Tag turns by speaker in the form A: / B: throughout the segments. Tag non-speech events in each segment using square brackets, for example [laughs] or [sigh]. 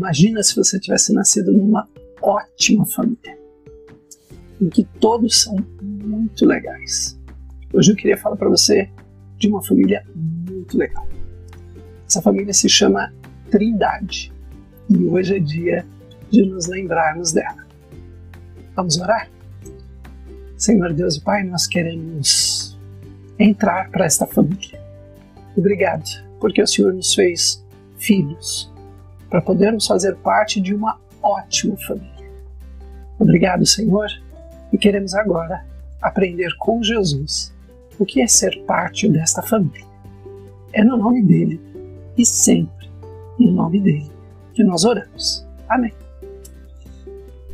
A: Imagina se você tivesse nascido numa ótima família, em que todos são muito legais. Hoje eu queria falar para você de uma família muito legal. Essa família se chama Trindade e hoje é dia de nos lembrarmos dela. Vamos orar? Senhor Deus e Pai, nós queremos entrar para esta família. Obrigado, porque o Senhor nos fez filhos para podermos fazer parte de uma ótima família. Obrigado, Senhor, e queremos agora aprender com Jesus o que é ser parte desta família. É no nome dele e sempre no nome dele que nós oramos. Amém.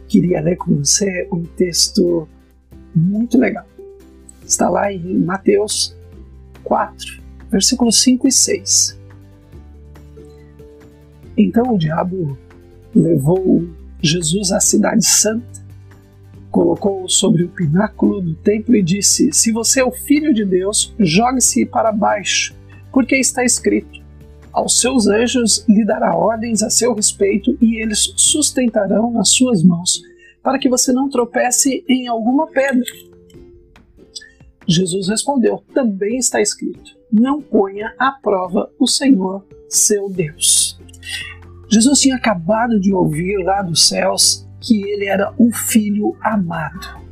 A: Queria ler com você um texto muito legal. Está lá em Mateus 4, versículos 5 e 6. Então o diabo levou Jesus à cidade santa, colocou-o sobre o pináculo do templo e disse: Se você é o filho de Deus, jogue-se para baixo, porque está escrito: Aos seus anjos lhe dará ordens a seu respeito e eles sustentarão nas suas mãos, para que você não tropece em alguma pedra. Jesus respondeu: Também está escrito: Não ponha à prova o Senhor, seu Deus. Jesus tinha acabado de ouvir lá dos céus que ele era o filho amado.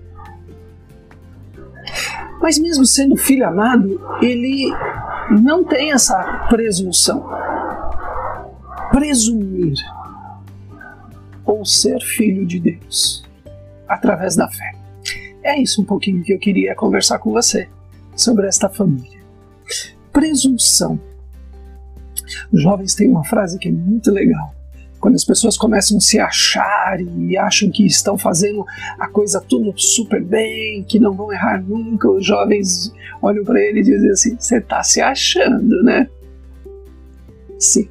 A: Mas, mesmo sendo filho amado, ele não tem essa presunção. Presumir ou ser filho de Deus através da fé. É isso um pouquinho que eu queria conversar com você sobre esta família. Presunção. Jovens têm uma frase que é muito legal. Quando as pessoas começam a se achar e acham que estão fazendo a coisa tudo super bem, que não vão errar nunca, os jovens olham para ele e dizem assim: Você está se achando, né? Sim.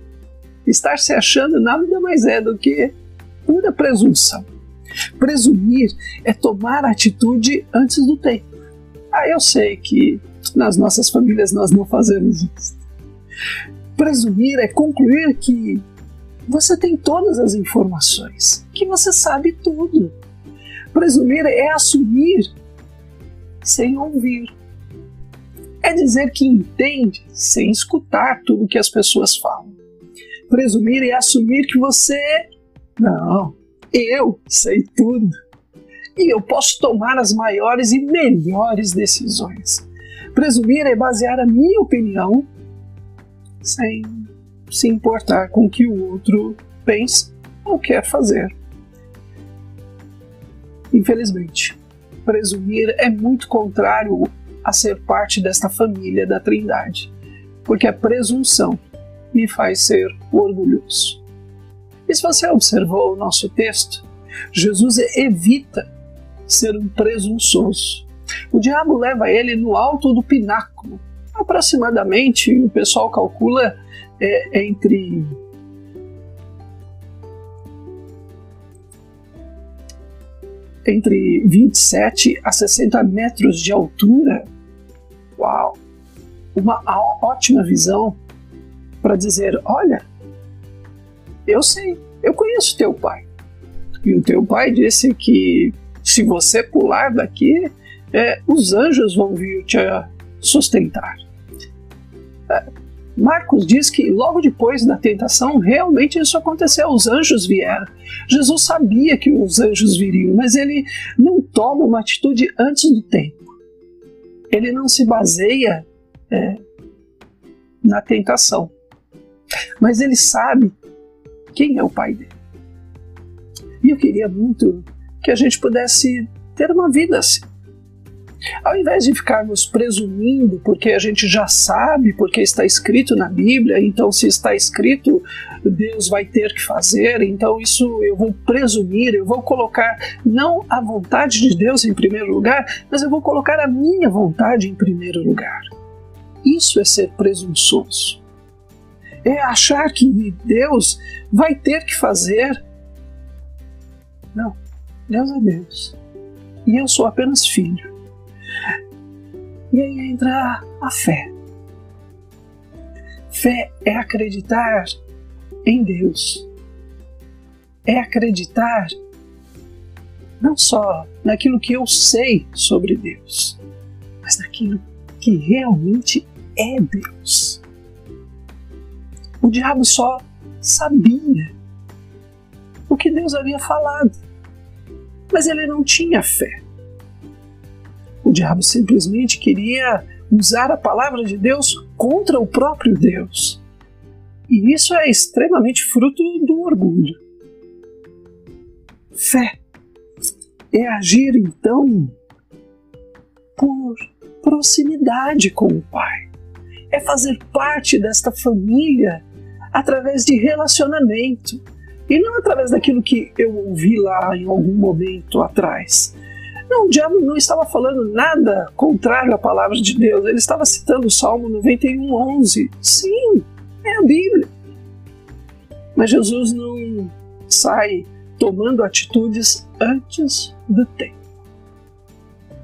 A: Estar se achando nada mais é do que pura presunção. Presumir é tomar atitude antes do tempo. Ah, eu sei que nas nossas famílias nós não fazemos isso. Presumir é concluir que você tem todas as informações, que você sabe tudo. Presumir é assumir sem ouvir. É dizer que entende sem escutar tudo que as pessoas falam. Presumir é assumir que você. Não, eu sei tudo. E eu posso tomar as maiores e melhores decisões. Presumir é basear a minha opinião sem se importar com o que o outro pensa ou quer fazer. Infelizmente, presumir é muito contrário a ser parte desta família da Trindade, porque a presunção me faz ser orgulhoso. E se você observou o nosso texto, Jesus evita ser um presunçoso. O diabo leva ele no alto do pináculo. Aproximadamente, o pessoal calcula é, entre entre 27 a 60 metros de altura. Uau! Uma ótima visão para dizer: olha, eu sei, eu conheço teu pai. E o teu pai disse que se você pular daqui, é, os anjos vão vir te sustentar. É, Marcos diz que logo depois da tentação, realmente isso aconteceu, os anjos vieram. Jesus sabia que os anjos viriam, mas ele não toma uma atitude antes do tempo. Ele não se baseia é, na tentação, mas ele sabe quem é o pai dele. E eu queria muito que a gente pudesse ter uma vida assim. Ao invés de ficarmos presumindo porque a gente já sabe, porque está escrito na Bíblia, então se está escrito, Deus vai ter que fazer, então isso eu vou presumir, eu vou colocar não a vontade de Deus em primeiro lugar, mas eu vou colocar a minha vontade em primeiro lugar. Isso é ser presunçoso é achar que Deus vai ter que fazer. Não, Deus é Deus. E eu sou apenas filho. E aí entra a fé. Fé é acreditar em Deus. é acreditar não só naquilo que eu sei sobre Deus, mas naquilo que realmente é Deus. O diabo só sabia o que Deus havia falado, mas ele não tinha fé. O diabo simplesmente queria usar a palavra de Deus contra o próprio Deus. E isso é extremamente fruto do orgulho. Fé é agir então por proximidade com o Pai. É fazer parte desta família através de relacionamento e não através daquilo que eu ouvi lá em algum momento atrás. Não, o diabo não estava falando nada contrário à palavra de Deus. Ele estava citando o Salmo 91, 11. Sim, é a Bíblia. Mas Jesus não sai tomando atitudes antes do tempo.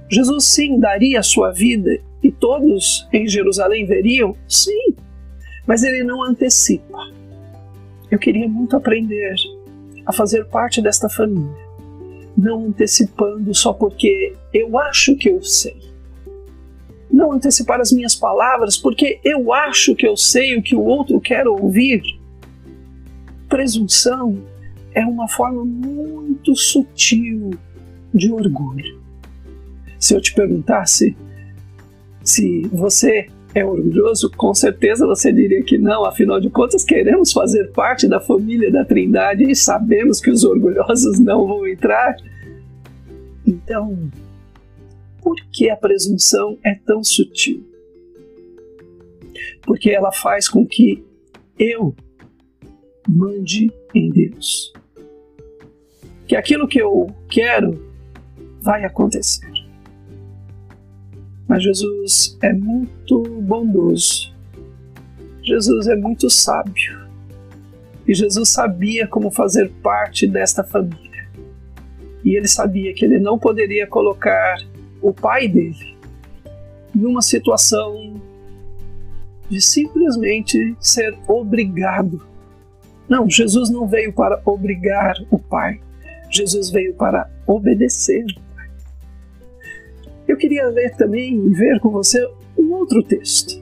A: Jesus sim daria a sua vida e todos em Jerusalém veriam? Sim, mas ele não antecipa. Eu queria muito aprender a fazer parte desta família, não antecipando só porque eu acho que eu sei. Não antecipar as minhas palavras porque eu acho que eu sei o que o outro quer ouvir. Presunção é uma forma muito sutil de orgulho. Se eu te perguntasse se você é orgulhoso, com certeza você diria que não, afinal de contas, queremos fazer parte da família da Trindade e sabemos que os orgulhosos não vão entrar. Então, por que a presunção é tão sutil? Porque ela faz com que eu mande em Deus. Que aquilo que eu quero vai acontecer. Mas Jesus é muito bondoso. Jesus é muito sábio. E Jesus sabia como fazer parte desta família. E ele sabia que ele não poderia colocar o pai dele numa situação de simplesmente ser obrigado. Não, Jesus não veio para obrigar o pai. Jesus veio para obedecer eu queria ler também e ver com você um outro texto,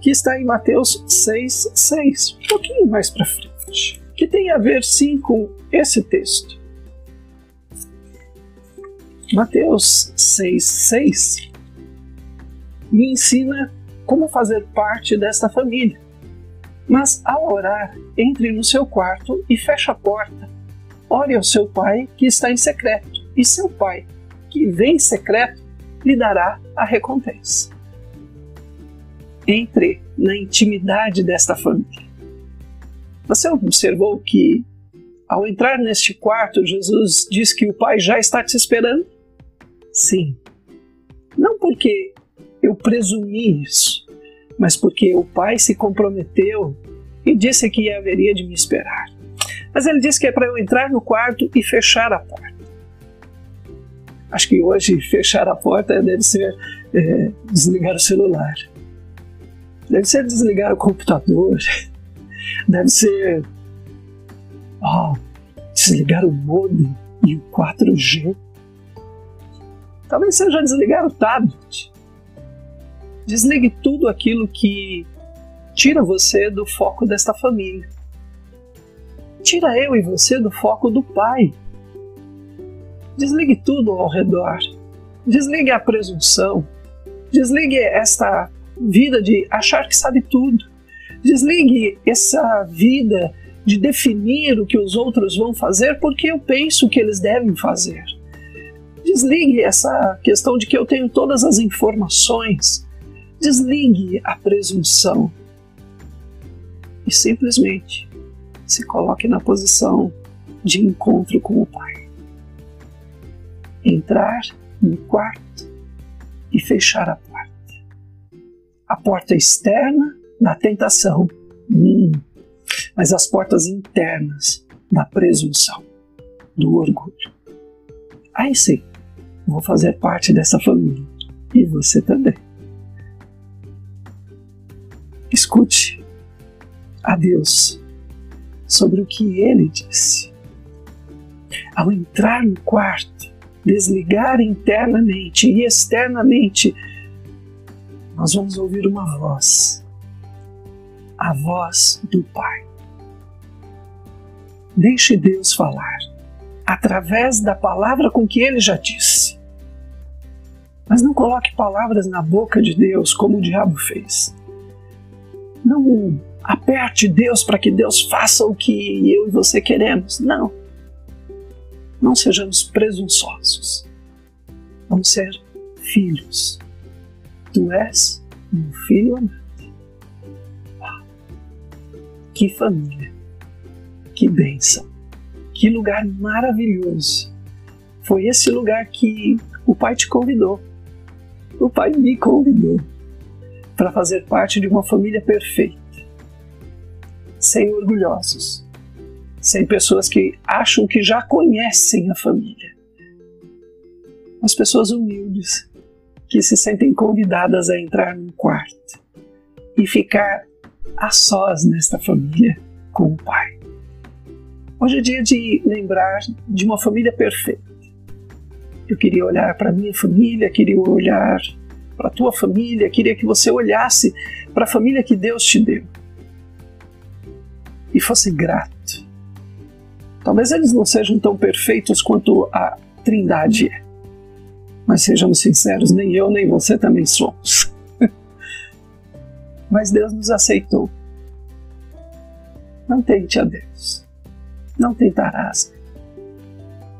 A: que está em Mateus 6, 6, um pouquinho mais para frente, que tem a ver sim com esse texto. Mateus 6, 6 me ensina como fazer parte desta família. Mas ao orar, entre no seu quarto e feche a porta. Ore ao seu pai que está em secreto, e seu pai, que vem em secreto, lhe dará a recompensa. Entre na intimidade desta família. Você observou que, ao entrar neste quarto, Jesus diz que o Pai já está te esperando? Sim. Não porque eu presumi isso, mas porque o Pai se comprometeu e disse que haveria de me esperar. Mas ele disse que é para eu entrar no quarto e fechar a porta. Acho que hoje fechar a porta deve ser é, desligar o celular, deve ser desligar o computador, deve ser oh, desligar o modem e o 4G. Talvez seja desligar o tablet. Desligue tudo aquilo que tira você do foco desta família. Tira eu e você do foco do pai. Desligue tudo ao redor. Desligue a presunção. Desligue esta vida de achar que sabe tudo. Desligue essa vida de definir o que os outros vão fazer porque eu penso que eles devem fazer. Desligue essa questão de que eu tenho todas as informações. Desligue a presunção. E simplesmente se coloque na posição de encontro com o Pai entrar no quarto e fechar a porta. A porta externa da tentação, hum, mas as portas internas da presunção, do orgulho. Aí sim, vou fazer parte dessa família e você também. Escute a Deus sobre o que ele disse ao entrar no quarto, desligar internamente e externamente, nós vamos ouvir uma voz, a voz do Pai. Deixe Deus falar através da palavra com que ele já disse. Mas não coloque palavras na boca de Deus como o diabo fez. Não aperte Deus para que Deus faça o que eu e você queremos. Não. Não sejamos presunçosos. Vamos ser filhos. Tu és um filho amado. Que família. Que bênção. Que lugar maravilhoso. Foi esse lugar que o Pai te convidou. O Pai me convidou para fazer parte de uma família perfeita, sem orgulhosos, sem pessoas que acham que já conhecem a família, mas pessoas humildes que se sentem convidadas a entrar num quarto e ficar a sós nesta família com o Pai. Hoje é dia de lembrar de uma família perfeita. Eu queria olhar para minha família, queria olhar para tua família, queria que você olhasse para a família que Deus te deu e fosse grato. Talvez eles não sejam tão perfeitos quanto a Trindade é, mas sejamos sinceros, nem eu nem você também somos. [laughs] mas Deus nos aceitou. Não tente a Deus não tentarás.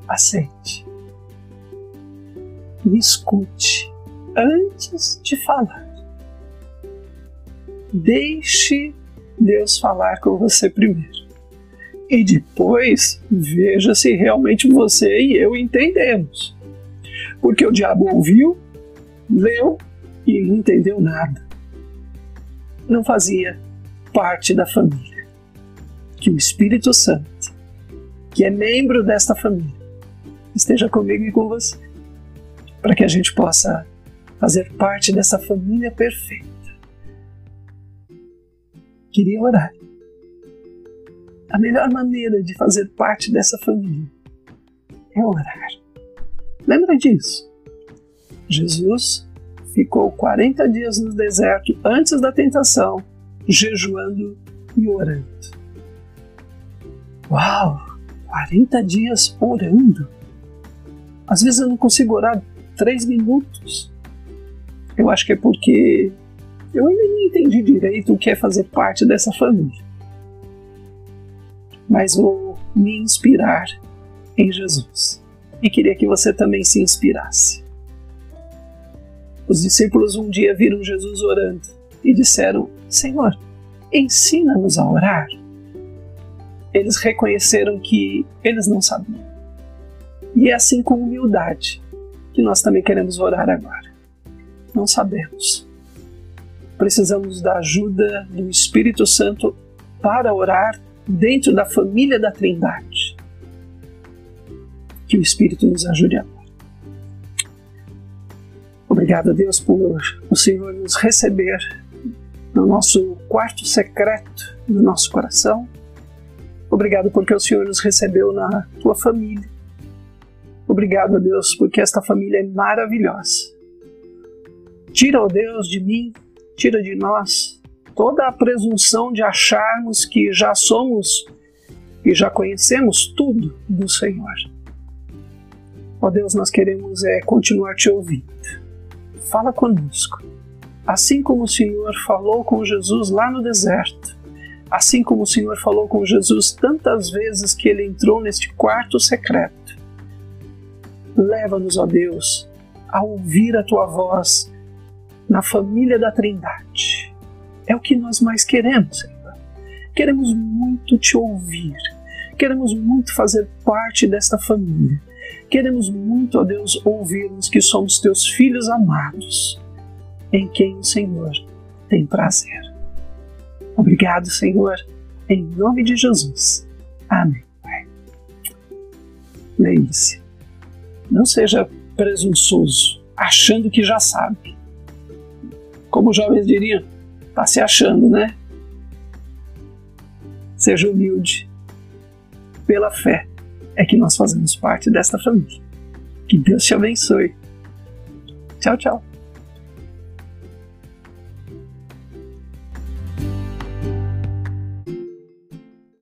A: Aceite. E escute antes de falar. Deixe Deus falar com você primeiro. E depois veja se realmente você e eu entendemos. Porque o diabo ouviu, leu e não entendeu nada. Não fazia parte da família. Que o Espírito Santo que é membro desta família, esteja comigo e com você, para que a gente possa fazer parte dessa família perfeita. Queria orar. A melhor maneira de fazer parte dessa família é orar. Lembra disso? Jesus ficou 40 dias no deserto antes da tentação, jejuando e orando. Uau! 40 dias orando. Às vezes eu não consigo orar três minutos. Eu acho que é porque eu ainda não entendi direito o que é fazer parte dessa família. Mas vou me inspirar em Jesus. E queria que você também se inspirasse. Os discípulos um dia viram Jesus orando e disseram: Senhor, ensina-nos a orar eles reconheceram que eles não sabiam. E é assim com humildade que nós também queremos orar agora. Não sabemos. Precisamos da ajuda do Espírito Santo para orar dentro da família da Trindade. Que o Espírito nos ajude agora. Obrigado a Deus por o Senhor nos receber no nosso quarto secreto do nosso coração Obrigado porque o Senhor nos recebeu na tua família. Obrigado a Deus porque esta família é maravilhosa. Tira, ó Deus, de mim, tira de nós toda a presunção de acharmos que já somos e já conhecemos tudo do Senhor. Ó Deus, nós queremos é continuar te ouvindo. Fala conosco. Assim como o Senhor falou com Jesus lá no deserto, assim como o Senhor falou com Jesus tantas vezes que ele entrou neste quarto secreto. Leva-nos, ó Deus, a ouvir a tua voz na família da Trindade. É o que nós mais queremos, Senhor. Queremos muito te ouvir. Queremos muito fazer parte desta família. Queremos muito, ó Deus, ouvirmos que somos teus filhos amados, em quem o Senhor tem prazer. Obrigado, Senhor, em nome de Jesus. Amém. Lembre-se, não seja presunçoso, achando que já sabe. Como os jovens diriam, está se achando, né? Seja humilde, pela fé, é que nós fazemos parte desta família. Que Deus te abençoe. Tchau, tchau.